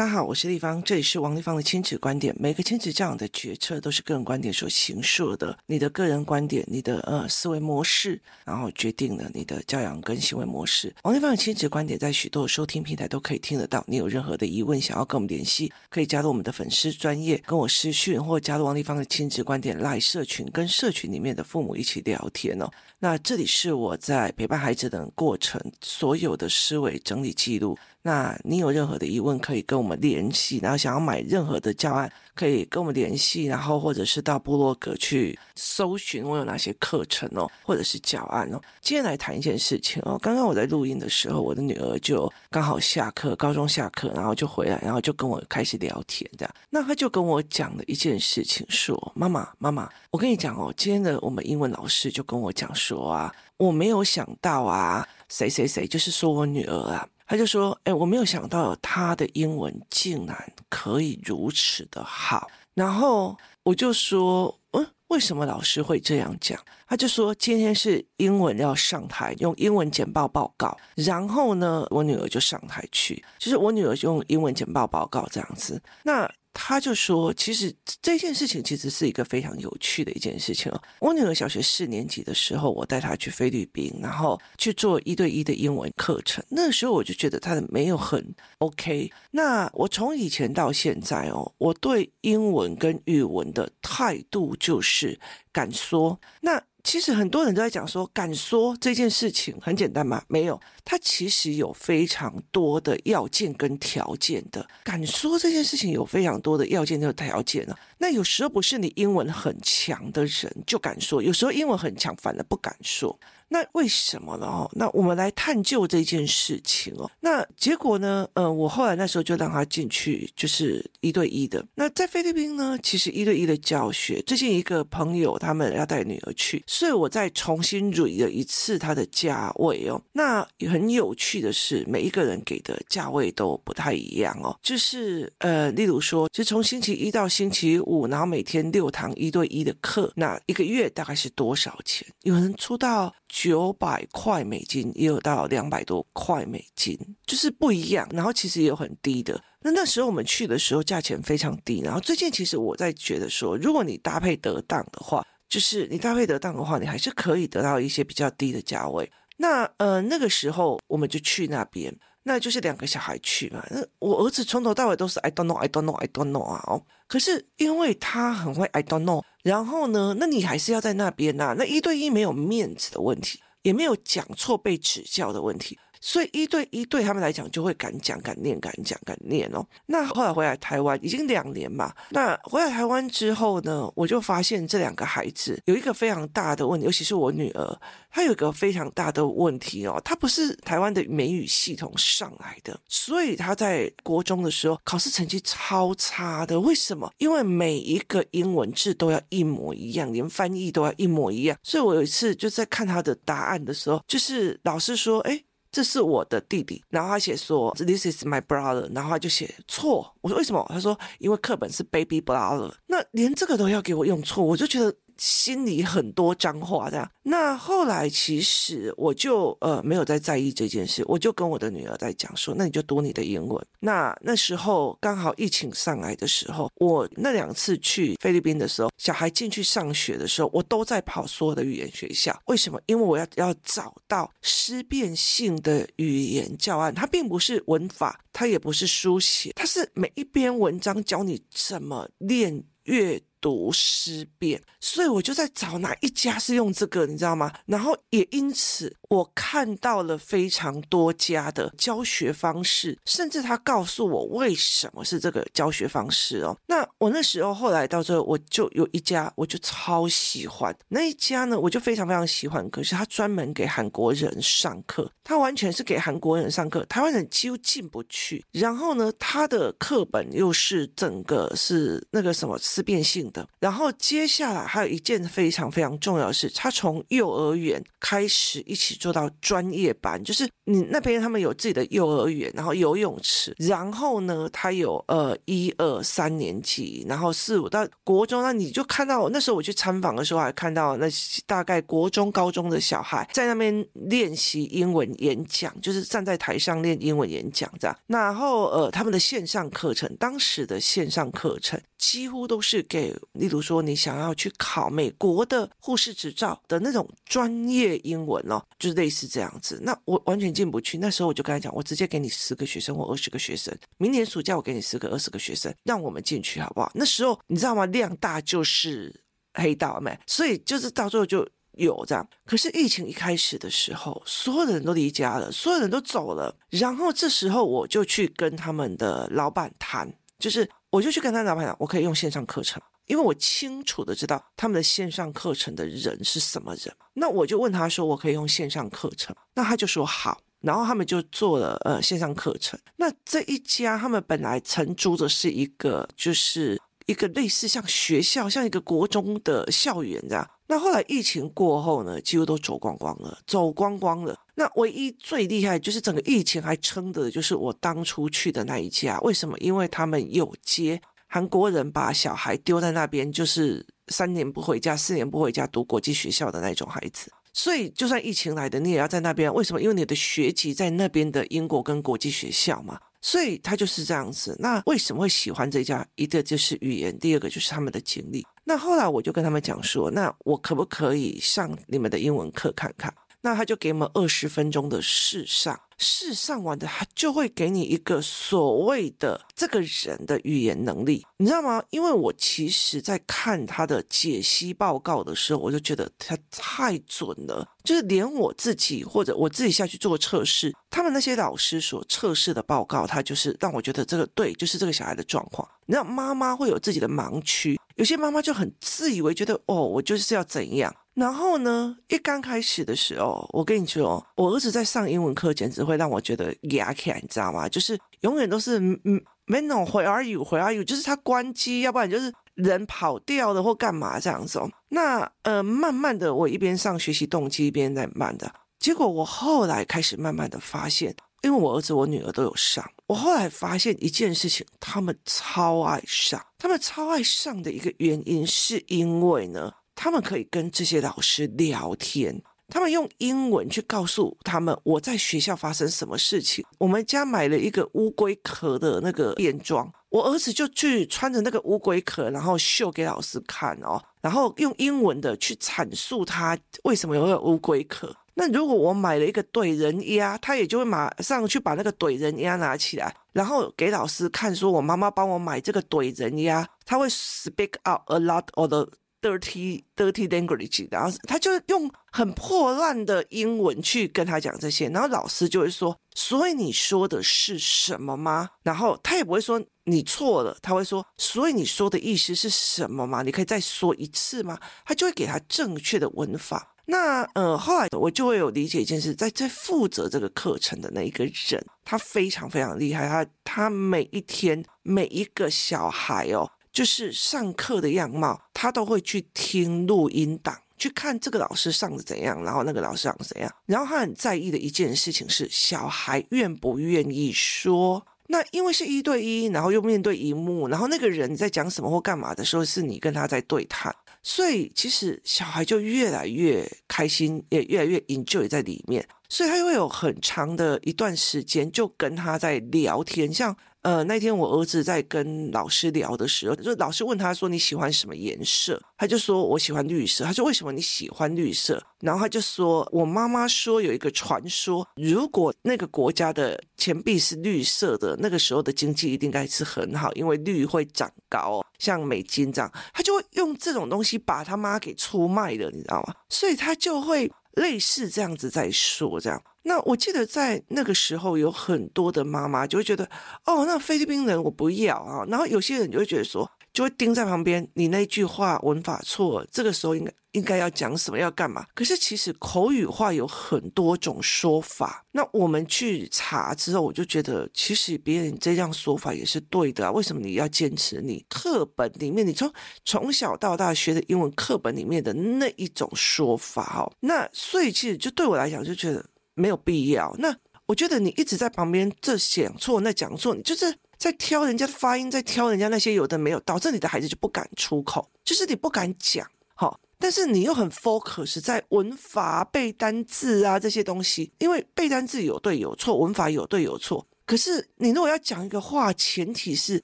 大家好，我是丽芳，这里是王立芳的亲子观点。每个亲子教养的决策都是个人观点所形塑的，你的个人观点、你的呃思维模式，然后决定了你的教养跟行为模式。王立芳的亲子观点在许多收听平台都可以听得到。你有任何的疑问想要跟我们联系，可以加入我们的粉丝专业，跟我私讯，或加入王立芳的亲子观点 LINE 社群，跟社群里面的父母一起聊天哦。那这里是我在陪伴孩子的过程所有的思维整理记录。那你有任何的疑问，可以跟我们联系，然后想要买任何的教案，可以跟我们联系，然后或者是到部落格去搜寻我有哪些课程哦，或者是教案哦。今天来谈一件事情哦，刚刚我在录音的时候，我的女儿就刚好下课，高中下课，然后就回来，然后就跟我开始聊天这样。那她就跟我讲了一件事情，说：“妈妈，妈妈，我跟你讲哦，今天的我们英文老师就跟我讲说啊，我没有想到啊，谁谁谁，就是说我女儿啊。”他就说：“哎，我没有想到他的英文竟然可以如此的好。”然后我就说：“嗯，为什么老师会这样讲？”他就说：“今天是英文要上台，用英文简报报告。然后呢，我女儿就上台去，就是我女儿就用英文简报报告这样子。那。”他就说：“其实这件事情其实是一个非常有趣的一件事情哦。我女儿小学四年级的时候，我带她去菲律宾，然后去做一对一的英文课程。那时候我就觉得她的没有很 OK。那我从以前到现在哦，我对英文跟语文的态度就是敢说。那。”其实很多人都在讲说，敢说这件事情很简单吗？没有，它其实有非常多的要件跟条件的。敢说这件事情有非常多的要件跟条件呢。那有时候不是你英文很强的人就敢说，有时候英文很强反而不敢说。那为什么呢？哦，那我们来探究这件事情哦。那结果呢？呃，我后来那时候就让他进去，就是一对一的。那在菲律宾呢，其实一对一的教学，最近一个朋友他们要带女儿去，所以我再重新捋了一次他的价位哦。那很有趣的是，每一个人给的价位都不太一样哦。就是呃，例如说，就从星期一到星期五，然后每天六堂一对一的课，那一个月大概是多少钱？有人出到。九百块美金，也有到两百多块美金，就是不一样。然后其实也有很低的。那那时候我们去的时候，价钱非常低。然后最近其实我在觉得说，如果你搭配得当的话，就是你搭配得当的话，你还是可以得到一些比较低的价位。那呃那个时候我们就去那边。那就是两个小孩去嘛，那我儿子从头到尾都是 I don't know, I don't know, I don't know 啊，可是因为他很会 I don't know，然后呢，那你还是要在那边呐，那一对一没有面子的问题，也没有讲错被指教的问题。所以一对一对他们来讲就会敢讲敢念敢讲敢念哦。那后来回来台湾已经两年嘛。那回来台湾之后呢，我就发现这两个孩子有一个非常大的问题，尤其是我女儿，她有一个非常大的问题哦。她不是台湾的美语系统上来的，所以她在国中的时候考试成绩超差的。为什么？因为每一个英文字都要一模一样，连翻译都要一模一样。所以我有一次就在看她的答案的时候，就是老师说，哎。这是我的弟弟，然后他写说 This is my brother，然后他就写错。我说为什么？他说因为课本是 baby brother，那连这个都要给我用错，我就觉得。心里很多脏话，这样。那后来其实我就呃没有再在意这件事，我就跟我的女儿在讲说，那你就读你的英文。那那时候刚好疫情上来的时候，我那两次去菲律宾的时候，小孩进去上学的时候，我都在跑所有的语言学校。为什么？因为我要要找到思辨性的语言教案，它并不是文法，它也不是书写，它是每一篇文章教你怎么练阅。读思辨，所以我就在找哪一家是用这个，你知道吗？然后也因此，我看到了非常多家的教学方式，甚至他告诉我为什么是这个教学方式哦。那我那时候后来到最后，我就有一家，我就超喜欢那一家呢，我就非常非常喜欢。可是他专门给韩国人上课，他完全是给韩国人上课，台湾人几乎进不去。然后呢，他的课本又是整个是那个什么思辨性。的。然后接下来还有一件非常非常重要的事，他从幼儿园开始一起做到专业班，就是你那边他们有自己的幼儿园，然后游泳池，然后呢，他有呃一二三年级，然后四五到国中，那你就看到那时候我去参访的时候，还看到那大概国中高中的小孩在那边练习英文演讲，就是站在台上练英文演讲这样。然后呃，他们的线上课程，当时的线上课程几乎都是给，例如说你想要去考美国的护士执照的那种专业英文哦，就是类似这样子。那我完全进不去。那时候我就跟他讲，我直接给你十个学生或二十个学生，明年暑假我给你十个二十个学生，让我们进去好不好？那时候你知道吗？量大就是黑道没，所以就是到最后就。有这样，可是疫情一开始的时候，所有的人都离家了，所有人都走了。然后这时候我就去跟他们的老板谈，就是我就去跟他老板讲，我可以用线上课程，因为我清楚的知道他们的线上课程的人是什么人。那我就问他说，我可以用线上课程？那他就说好。然后他们就做了呃线上课程。那这一家他们本来承租的是一个，就是一个类似像学校，像一个国中的校园这样。那后来疫情过后呢，几乎都走光光了，走光光了。那唯一最厉害就是整个疫情还撑的，就是我当初去的那一家。为什么？因为他们有接韩国人把小孩丢在那边，就是三年不回家、四年不回家读国际学校的那种孩子。所以就算疫情来的，你也要在那边。为什么？因为你的学籍在那边的英国跟国际学校嘛。所以他就是这样子。那为什么会喜欢这家？一个就是语言，第二个就是他们的经历。那后来我就跟他们讲说，那我可不可以上你们的英文课看看？那他就给我们二十分钟的试上。试上完的，他就会给你一个所谓的这个人的语言能力，你知道吗？因为我其实在看他的解析报告的时候，我就觉得他太准了，就是连我自己或者我自己下去做测试，他们那些老师所测试的报告，他就是让我觉得这个对，就是这个小孩的状况。你知道，妈妈会有自己的盲区，有些妈妈就很自以为觉得哦，我就是要怎样。然后呢，一刚开始的时候，我跟你说，我儿子在上英文课，简直会让我觉得牙起来，你知道吗？就是永远都是嗯，没那种 Where are you？Where are you？就是他关机，要不然就是人跑掉了或干嘛这样子。那呃，慢慢的，我一边上学习动机，一边在慢的。结果我后来开始慢慢的发现，因为我儿子、我女儿都有上，我后来发现一件事情，他们超爱上，他们超爱上的一个原因，是因为呢。他们可以跟这些老师聊天，他们用英文去告诉他们我在学校发生什么事情。我们家买了一个乌龟壳的那个便装，我儿子就去穿着那个乌龟壳，然后秀给老师看哦，然后用英文的去阐述他为什么有个乌龟壳。那如果我买了一个怼人鸭，他也就会马上去把那个怼人鸭拿起来，然后给老师看，说我妈妈帮我买这个怼人鸭，他会 speak out a lot of dirty dirty language，然后他就用很破烂的英文去跟他讲这些，然后老师就会说：“所以你说的是什么吗？”然后他也不会说你错了，他会说：“所以你说的意思是什么吗？你可以再说一次吗？”他就会给他正确的文法。那呃，后来我就会有理解一件事，在在负责这个课程的那一个人，他非常非常厉害，他他每一天每一个小孩哦。就是上课的样貌，他都会去听录音档，去看这个老师上的怎样，然后那个老师上的怎样。然后他很在意的一件事情是，小孩愿不愿意说。那因为是一对一，然后又面对荧幕，然后那个人在讲什么或干嘛的时候，是你跟他在对谈，所以其实小孩就越来越开心，也越来越 enjoy 在里面。所以他会有很长的一段时间就跟他在聊天，像。呃，那天我儿子在跟老师聊的时候，就老师问他说：“你喜欢什么颜色？”他就说：“我喜欢绿色。”他说：“为什么你喜欢绿色？”然后他就说：“我妈妈说有一个传说，如果那个国家的钱币是绿色的，那个时候的经济一定该是很好，因为绿会长高，像美金这样。”他就会用这种东西把他妈给出卖了，你知道吗？所以他就会类似这样子在说这样。那我记得在那个时候，有很多的妈妈就会觉得，哦，那菲律宾人我不要啊。然后有些人就会觉得说，就会盯在旁边，你那句话文法错，这个时候应该应该要讲什么，要干嘛？可是其实口语化有很多种说法。那我们去查之后，我就觉得其实别人这样说法也是对的啊。为什么你要坚持你课本里面，你从从小到大学的英文课本里面的那一种说法？哦，那所以其实就对我来讲，就觉得没有必要。那我觉得你一直在旁边这讲错那讲错，你就是。在挑人家的发音，在挑人家那些有的没有，导致你的孩子就不敢出口，就是你不敢讲，好，但是你又很 focus 在文法、背单字啊这些东西，因为背单字有对有错，文法有对有错。可是你如果要讲一个话，前提是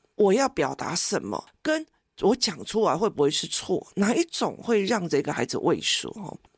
我要表达什么，跟我讲出来会不会是错，哪一种会让这个孩子畏缩？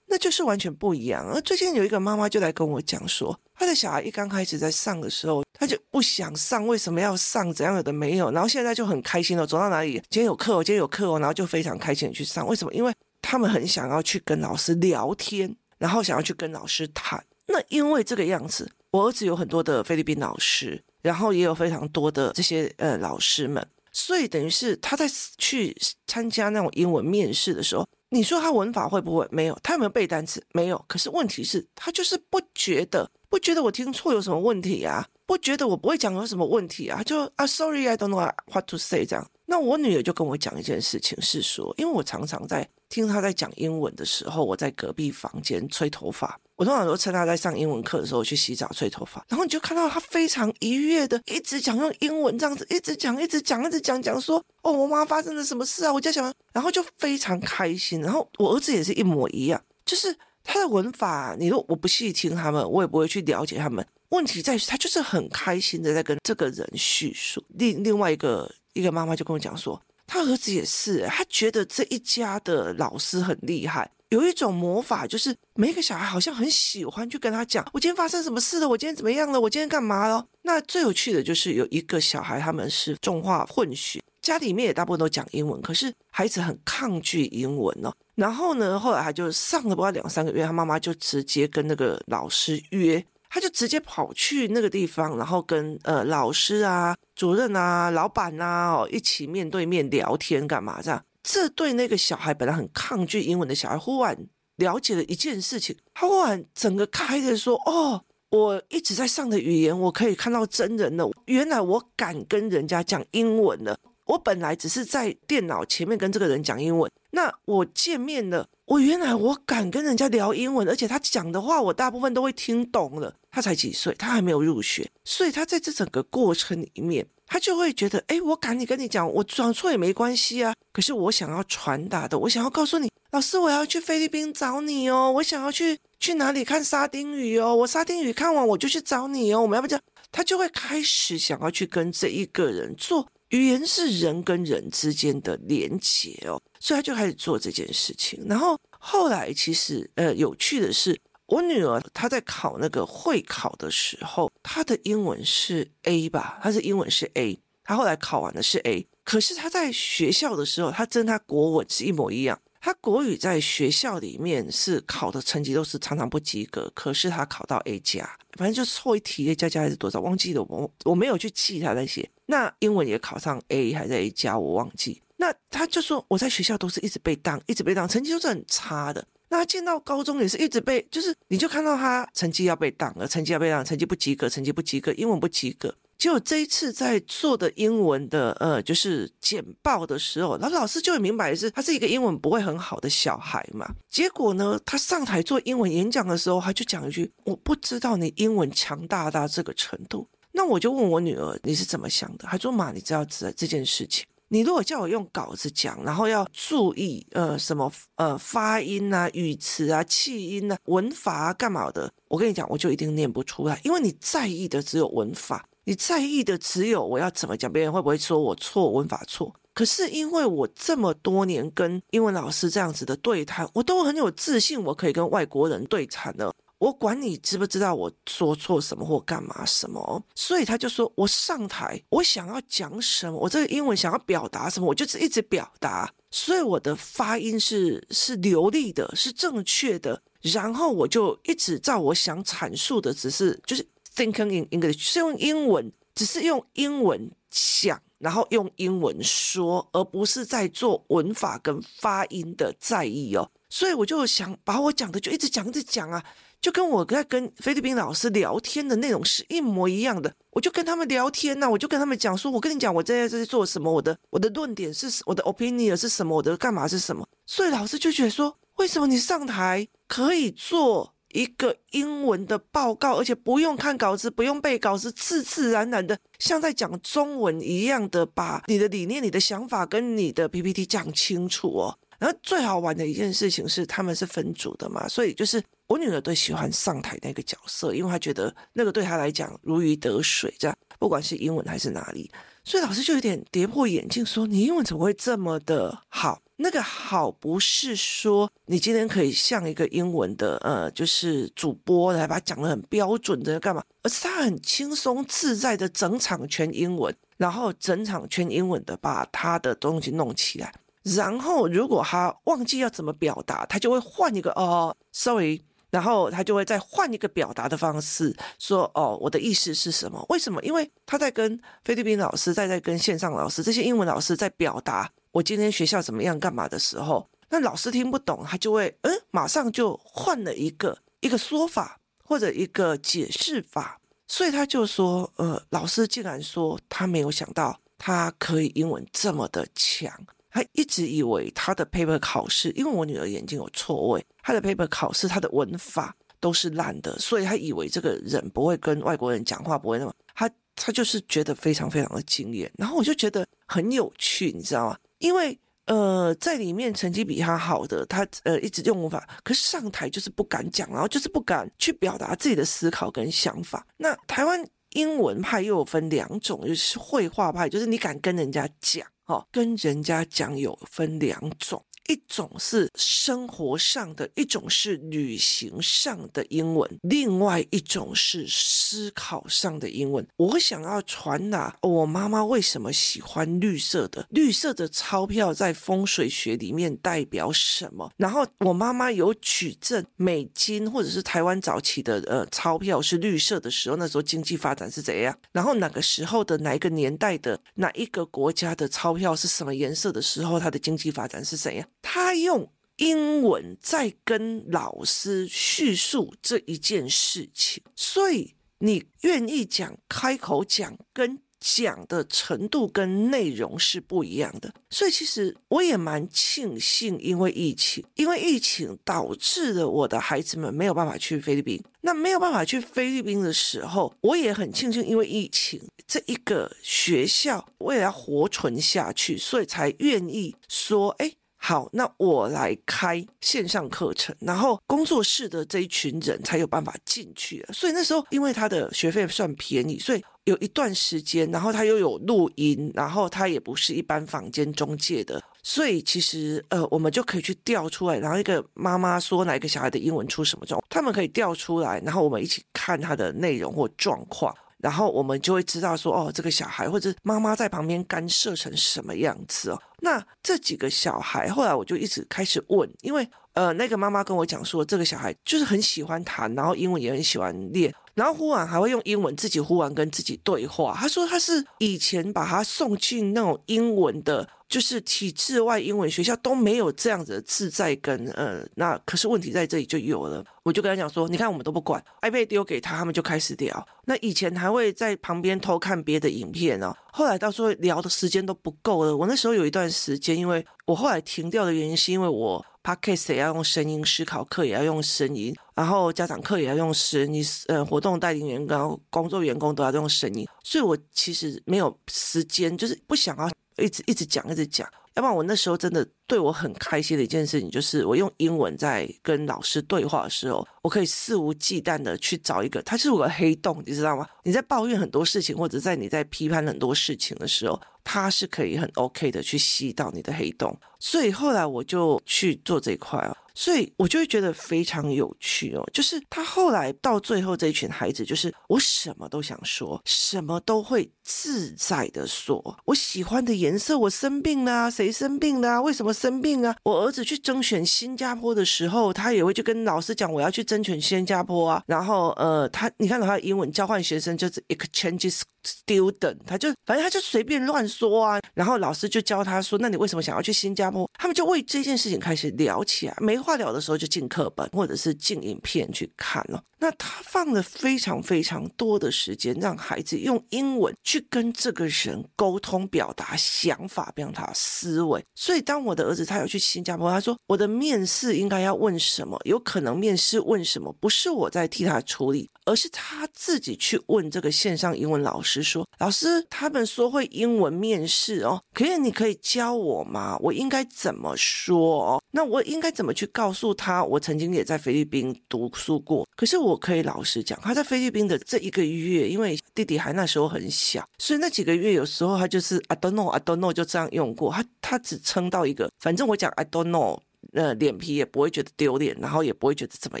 那就是完全不一样。而最近有一个妈妈就来跟我讲说，她的小孩一刚开始在上的时候。他就不想上，为什么要上？怎样有的没有，然后现在就很开心了。走到哪里，今天有课哦，今天有课哦，然后就非常开心的去上。为什么？因为他们很想要去跟老师聊天，然后想要去跟老师谈。那因为这个样子，我儿子有很多的菲律宾老师，然后也有非常多的这些呃老师们，所以等于是他在去参加那种英文面试的时候，你说他文法会不会？没有，他有没有背单词？没有。可是问题是，他就是不觉得，不觉得我听错有什么问题啊？不觉得我不会讲有什么问题啊？就啊，sorry，I don't know what to say 这样。那我女儿就跟我讲一件事情，是说，因为我常常在听她在讲英文的时候，我在隔壁房间吹头发。我通常都趁她在上英文课的时候去洗澡吹头发，然后你就看到她非常愉悦的一直讲用英文这样子，一直讲，一直讲，一直讲，讲说哦，我妈发生了什么事啊？我家小孩，然后就非常开心。然后我儿子也是一模一样，就是他的文法，你说我不细听他们，我也不会去了解他们。问题在于，他就是很开心的在跟这个人叙述。另另外一个一个妈妈就跟我讲说，他儿子也是，他觉得这一家的老师很厉害，有一种魔法，就是每一个小孩好像很喜欢去跟他讲，我今天发生什么事了，我今天怎么样了，我今天干嘛了。那最有趣的就是有一个小孩，他们是中化混血，家里面也大部分都讲英文，可是孩子很抗拒英文哦。然后呢，后来他就上了不到两三个月，他妈妈就直接跟那个老师约。他就直接跑去那个地方，然后跟呃老师啊、主任啊、老板啊一起面对面聊天干嘛这样？这对那个小孩本来很抗拒英文的小孩，忽然了解了一件事情，他忽然整个开的说：“哦，我一直在上的语言，我可以看到真人了。原来我敢跟人家讲英文了。我本来只是在电脑前面跟这个人讲英文，那我见面了。”我原来我敢跟人家聊英文，而且他讲的话我大部分都会听懂了。他才几岁，他还没有入学，所以他在这整个过程里面，他就会觉得，哎，我敢你跟你讲，我讲错也没关系啊。可是我想要传达的，我想要告诉你，老师，我要去菲律宾找你哦，我想要去去哪里看沙丁鱼哦，我沙丁鱼看完我就去找你哦。我们要不这样，他就会开始想要去跟这一个人做。语言是人跟人之间的连结哦，所以他就开始做这件事情。然后后来其实呃有趣的是，我女儿她在考那个会考的时候，她的英文是 A 吧？她是英文是 A，她后来考完的是 A。可是她在学校的时候，她跟她国文是一模一样。他国语在学校里面是考的成绩都是常常不及格，可是他考到 A 加，反正就错一题 A 加加还是多少忘记了，我我没有去记他那些。那英文也考上 A 还是 A 加，我忘记。那他就说我在学校都是一直被当，一直被当，成绩都是很差的。那他进到高中也是一直被，就是你就看到他成绩要被挡了，成绩要被挡，成绩不及格，成绩不及格，英文不及格。结果这一次在做的英文的呃，就是简报的时候，然后老师就会明白是他是一个英文不会很好的小孩嘛。结果呢，他上台做英文演讲的时候，他就讲一句：“我不知道你英文强大到这个程度。”那我就问我女儿，你是怎么想的？她说：“妈，你知道这这件事情，你如果叫我用稿子讲，然后要注意呃什么呃发音啊、语词啊、气音啊、文法啊干嘛的，我跟你讲，我就一定念不出来，因为你在意的只有文法，你在意的只有我要怎么讲，别人会不会说我错，文法错。可是因为我这么多年跟英文老师这样子的对谈，我都很有自信，我可以跟外国人对谈的。”我管你知不知道我说错什么或干嘛什么，所以他就说我上台，我想要讲什么，我这个英文想要表达什么，我就是一直表达，所以我的发音是是流利的，是正确的，然后我就一直照我想阐述的，只是就是 thinking in English，是用英文，只是用英文想然后用英文说，而不是在做文法跟发音的在意哦。所以我就想把我讲的就一直讲一直讲啊，就跟我在跟菲律宾老师聊天的内容是一模一样的。我就跟他们聊天呐、我就跟他们讲说，我跟你讲，我在这做什么，我的我的论点是我的 opinion 是什么，我的干嘛是什么。所以老师就觉得说，为什么你上台可以做一个英文的报告，而且不用看稿子，不用背稿子，自自然然的像在讲中文一样的把你的理念、你的想法跟你的 PPT 讲清楚哦。然后最好玩的一件事情是，他们是分组的嘛，所以就是我女儿最喜欢上台那个角色，因为她觉得那个对她来讲如鱼得水，这样不管是英文还是哪里，所以老师就有点跌破眼镜，说你英文怎么会这么的好？那个好不是说你今天可以像一个英文的呃，就是主播来把它讲的很标准的干嘛，而是他很轻松自在的整场全英文，然后整场全英文的把他的东西弄起来。然后，如果他忘记要怎么表达，他就会换一个哦，sorry，然后他就会再换一个表达的方式，说哦，我的意思是什么？为什么？因为他在跟菲律宾老师，在在跟线上老师这些英文老师在表达我今天学校怎么样干嘛的时候，那老师听不懂，他就会嗯，马上就换了一个一个说法或者一个解释法，所以他就说，呃，老师竟然说他没有想到他可以英文这么的强。他一直以为他的 paper 考试，因为我女儿眼睛有错位，他的 paper 考试他的文法都是烂的，所以他以为这个人不会跟外国人讲话，不会那么他他就是觉得非常非常的惊艳，然后我就觉得很有趣，你知道吗？因为呃在里面成绩比他好的，他呃一直用文法，可是上台就是不敢讲，然后就是不敢去表达自己的思考跟想法。那台湾英文派又有分两种，就是绘画派，就是你敢跟人家讲。哦，跟人家讲有分两种。一种是生活上的，一种是旅行上的英文，另外一种是思考上的英文。我想要传达我妈妈为什么喜欢绿色的，绿色的钞票在风水学里面代表什么。然后我妈妈有举证美金或者是台湾早期的呃钞票是绿色的时候，那时候经济发展是怎样？然后哪个时候的哪一个年代的哪一个国家的钞票是什么颜色的时候，它的经济发展是怎样？他用英文在跟老师叙述这一件事情，所以你愿意讲，开口讲，跟讲的程度跟内容是不一样的。所以其实我也蛮庆幸，因为疫情，因为疫情导致了我的孩子们没有办法去菲律宾。那没有办法去菲律宾的时候，我也很庆幸，因为疫情这一个学校为了要活存下去，所以才愿意说，哎。好，那我来开线上课程，然后工作室的这一群人才有办法进去。所以那时候，因为他的学费算便宜，所以有一段时间，然后他又有录音，然后他也不是一般房间中介的，所以其实呃，我们就可以去调出来，然后一个妈妈说哪一个小孩的英文出什么状，他们可以调出来，然后我们一起看他的内容或状况。然后我们就会知道说，哦，这个小孩或者妈妈在旁边干涉成什么样子哦。那这几个小孩，后来我就一直开始问，因为呃，那个妈妈跟我讲说，这个小孩就是很喜欢弹，然后英文也很喜欢练，然后忽然还会用英文自己忽然跟自己对话。他说他是以前把他送进那种英文的。就是体制外英文学校都没有这样子的自在跟呃，那可是问题在这里就有了。我就跟他讲说，你看我们都不管，iPad 丢给他，他们就开始聊。那以前还会在旁边偷看别的影片哦，后来到时候聊的时间都不够了。我那时候有一段时间，因为我后来停掉的原因是因为我 Podcast 也要用声音，思考课也要用声音，然后家长课也要用声音，呃，活动带领员工、工作员工都要用声音，所以我其实没有时间，就是不想要。一直一直讲，一直讲，要不然我那时候真的对我很开心的一件事情，就是我用英文在跟老师对话的时候，我可以肆无忌惮的去找一个，它是我的黑洞，你知道吗？你在抱怨很多事情，或者在你在批判很多事情的时候，它是可以很 OK 的去吸到你的黑洞，所以后来我就去做这一块啊。所以我就会觉得非常有趣哦，就是他后来到最后这一群孩子，就是我什么都想说，什么都会自在的说。我喜欢的颜色，我生病了，谁生病了？为什么生病啊？我儿子去甄选新加坡的时候，他也会去跟老师讲，我要去甄选新加坡啊。然后呃，他你看到他的英文交换学生就是 exchanges student，他就反正他就随便乱说啊，然后老师就教他说，那你为什么想要去新加坡？他们就为这件事情开始聊起来，没话聊的时候就进课本或者是进影片去看了。那他放了非常非常多的时间，让孩子用英文去跟这个人沟通、表达想法、表达思维。所以，当我的儿子他要去新加坡，他说我的面试应该要问什么？有可能面试问什么？不是我在替他处理，而是他自己去问这个线上英文老师说：“老师，他们说会英文面试哦，可以，你可以教我吗？我应该怎么说哦？那我应该怎么去告诉他？我曾经也在菲律宾读书过，可是我。”我可以老实讲，他在菲律宾的这一个月，因为弟弟还那时候很小，所以那几个月有时候他就是 I don't know, I don't know 就这样用过，他他只撑到一个，反正我讲 I don't know。呃，脸皮也不会觉得丢脸，然后也不会觉得怎么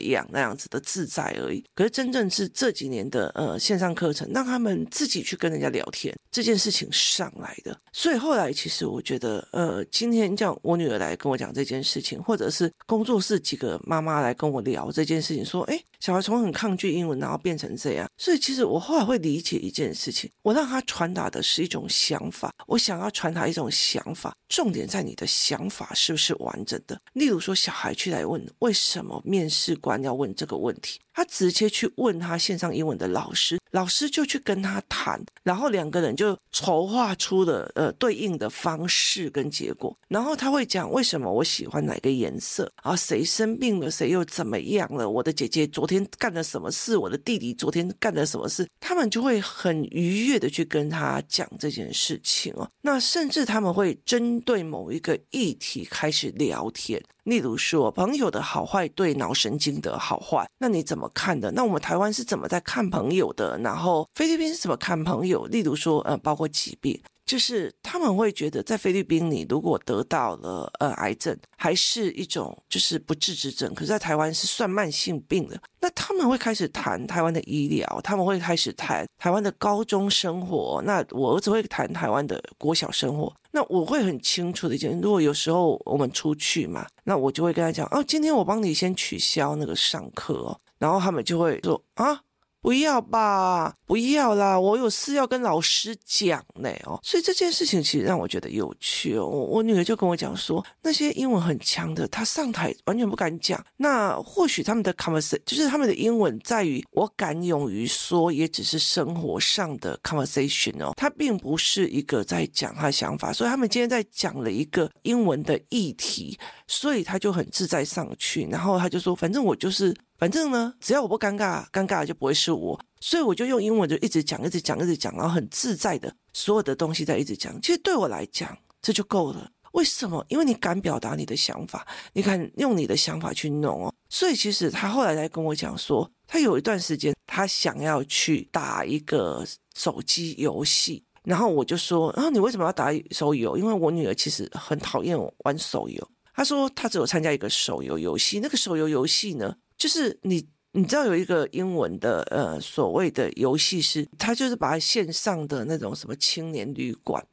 样那样子的自在而已。可是真正是这几年的呃线上课程，让他们自己去跟人家聊天这件事情上来的。所以后来其实我觉得，呃，今天叫我女儿来跟我讲这件事情，或者是工作室几个妈妈来跟我聊这件事情，说，诶，小孩从很抗拒英文，然后变成这样。所以其实我后来会理解一件事情，我让他传达的是一种想法，我想要传达一种想法，重点在你的想法是不是完整的。例如说，小孩去来问为什么面试官要问这个问题，他直接去问他线上英文的老师，老师就去跟他谈，然后两个人就筹划出了呃对应的方式跟结果。然后他会讲为什么我喜欢哪个颜色啊？谁生病了？谁又怎么样了？我的姐姐昨天干了什么事？我的弟弟昨天干了什么事？他们就会很愉悦的去跟他讲这件事情哦。那甚至他们会针对某一个议题开始聊天。例如说，朋友的好坏对脑神经的好坏，那你怎么看的？那我们台湾是怎么在看朋友的？然后菲律宾是怎么看朋友？例如说，呃，包括疾病。就是他们会觉得，在菲律宾，你如果得到了呃癌症，还是一种就是不治之症，可是，在台湾是算慢性病的。那他们会开始谈台湾的医疗，他们会开始谈台湾的高中生活。那我儿子会谈台湾的国小生活。那我会很清楚的一件，如果有时候我们出去嘛，那我就会跟他讲，哦，今天我帮你先取消那个上课，然后他们就会说啊。不要吧，不要啦！我有事要跟老师讲呢哦，所以这件事情其实让我觉得有趣哦。我女儿就跟我讲说，那些英文很强的，她上台完全不敢讲。那或许他们的 conversation 就是他们的英文在于我敢勇于说，也只是生活上的 conversation 哦，他并不是一个在讲他的想法。所以他们今天在讲了一个英文的议题，所以他就很自在上去，然后他就说，反正我就是。反正呢，只要我不尴尬，尴尬的就不会是我，所以我就用英文就一直讲，一直讲，一直讲，然后很自在的，所有的东西在一直讲。其实对我来讲，这就够了。为什么？因为你敢表达你的想法，你敢用你的想法去弄哦。所以其实他后来来跟我讲说，他有一段时间他想要去打一个手机游戏，然后我就说，啊，你为什么要打手游？因为我女儿其实很讨厌玩手游。他说他只有参加一个手游游戏，那个手游游戏呢，就是你，你知道有一个英文的呃所谓的游戏是，它就是把线上的那种什么青年旅馆，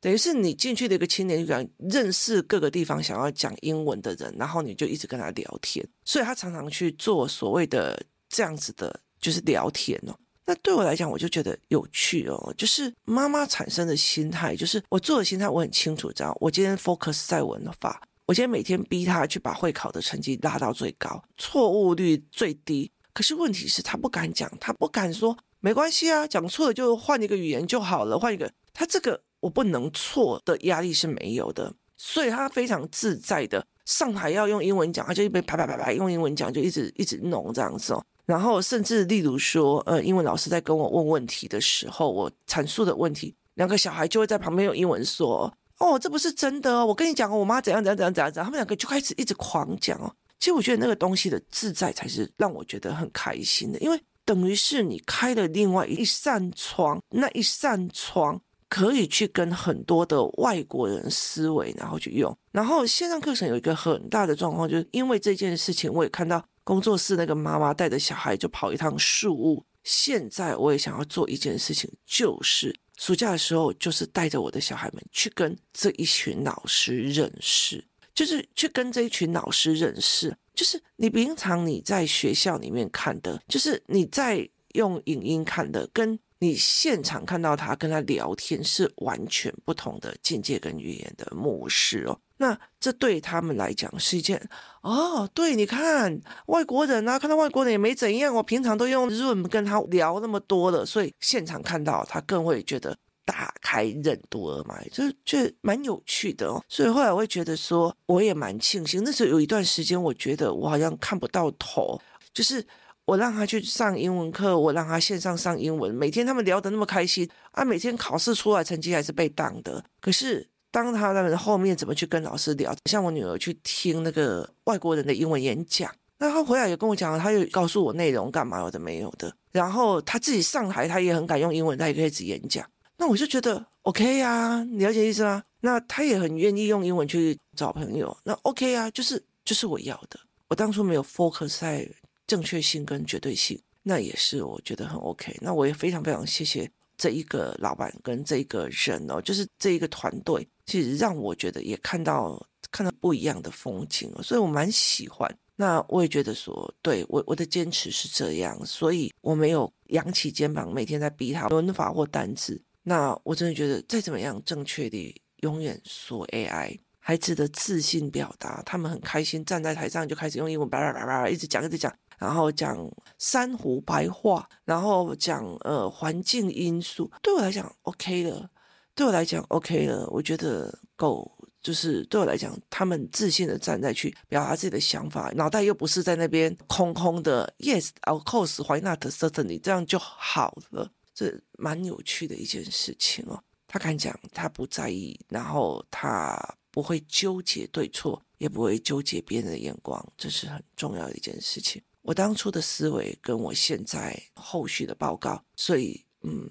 等于是你进去的一个青年旅馆，认识各个地方想要讲英文的人，然后你就一直跟他聊天，所以他常常去做所谓的这样子的，就是聊天哦。那对我来讲，我就觉得有趣哦，就是妈妈产生的心态，就是我做的心态我很清楚，知道我今天 focus 在文法。我今天每天逼他去把会考的成绩拉到最高，错误率最低。可是问题是，他不敢讲，他不敢说没关系啊，讲错了就换一个语言就好了，换一个。他这个我不能错的压力是没有的，所以他非常自在的上台要用英文讲，他就一边啪啪啪啪用英文讲，就一直一直弄这样子哦。然后甚至例如说，呃，英文老师在跟我问问题的时候，我阐述的问题，两个小孩就会在旁边用英文说。哦，这不是真的哦！我跟你讲，我妈怎样怎样怎样怎样怎样，他们两个就开始一直狂讲哦。其实我觉得那个东西的自在才是让我觉得很开心的，因为等于是你开了另外一扇窗，那一扇窗可以去跟很多的外国人思维，然后去用。然后线上课程有一个很大的状况，就是因为这件事情，我也看到工作室那个妈妈带着小孩就跑一趟树屋。现在我也想要做一件事情，就是。暑假的时候，就是带着我的小孩们去跟这一群老师认识，就是去跟这一群老师认识。就是你平常你在学校里面看的，就是你在用影音看的，跟你现场看到他跟他聊天是完全不同的境界跟语言的模式哦。那这对他们来讲是一件哦，对，你看外国人啊，看到外国人也没怎样，我平常都用 Zoom 跟他聊那么多了，所以现场看到他更会觉得打开任督二脉，就是觉得蛮有趣的哦。所以后来我会觉得说，我也蛮庆幸，那时候有一段时间，我觉得我好像看不到头，就是我让他去上英文课，我让他线上上英文，每天他们聊得那么开心啊，每天考试出来成绩还是被挡的，可是。当他那个后面怎么去跟老师聊？像我女儿去听那个外国人的英文演讲，那他回来也跟我讲，他又告诉我内容干嘛有的没有的。然后他自己上台，他也很敢用英文，他也可以只演讲。那我就觉得 OK 啊，你了解意思吗？那他也很愿意用英文去找朋友。那 OK 啊，就是就是我要的。我当初没有 focus 在正确性跟绝对性，那也是我觉得很 OK。那我也非常非常谢谢。这一个老板跟这一个人哦，就是这一个团队，其实让我觉得也看到看到不一样的风景哦，所以我蛮喜欢。那我也觉得说，对，我我的坚持是这样，所以我没有扬起肩膀，每天在逼他文法或单词。那我真的觉得再怎么样正确的，永远说 AI，孩子的自信表达，他们很开心站在台上就开始用英文叭叭叭叭一直讲一直讲。然后讲珊瑚白化，然后讲呃环境因素，对我来讲 OK 了，对我来讲 OK 了，我觉得够，就是对我来讲，他们自信的站在去表达自己的想法，脑袋又不是在那边空空的，Yes，of course，why not，certainly，这样就好了，这蛮有趣的一件事情哦。他敢讲，他不在意，然后他不会纠结对错，也不会纠结别人的眼光，这是很重要的一件事情。我当初的思维跟我现在后续的报告，所以嗯，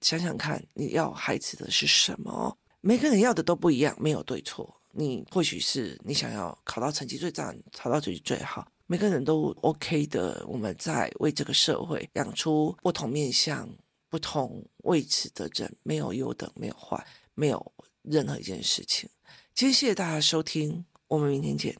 想想看，你要孩子的是什么？每个人要的都不一样，没有对错。你或许是你想要考到成绩最赞，考到成绩最好，每个人都 OK 的。我们在为这个社会养出不同面向、不同位置的人，没有优等，没有坏，没有任何一件事情。今天谢谢大家收听，我们明天见。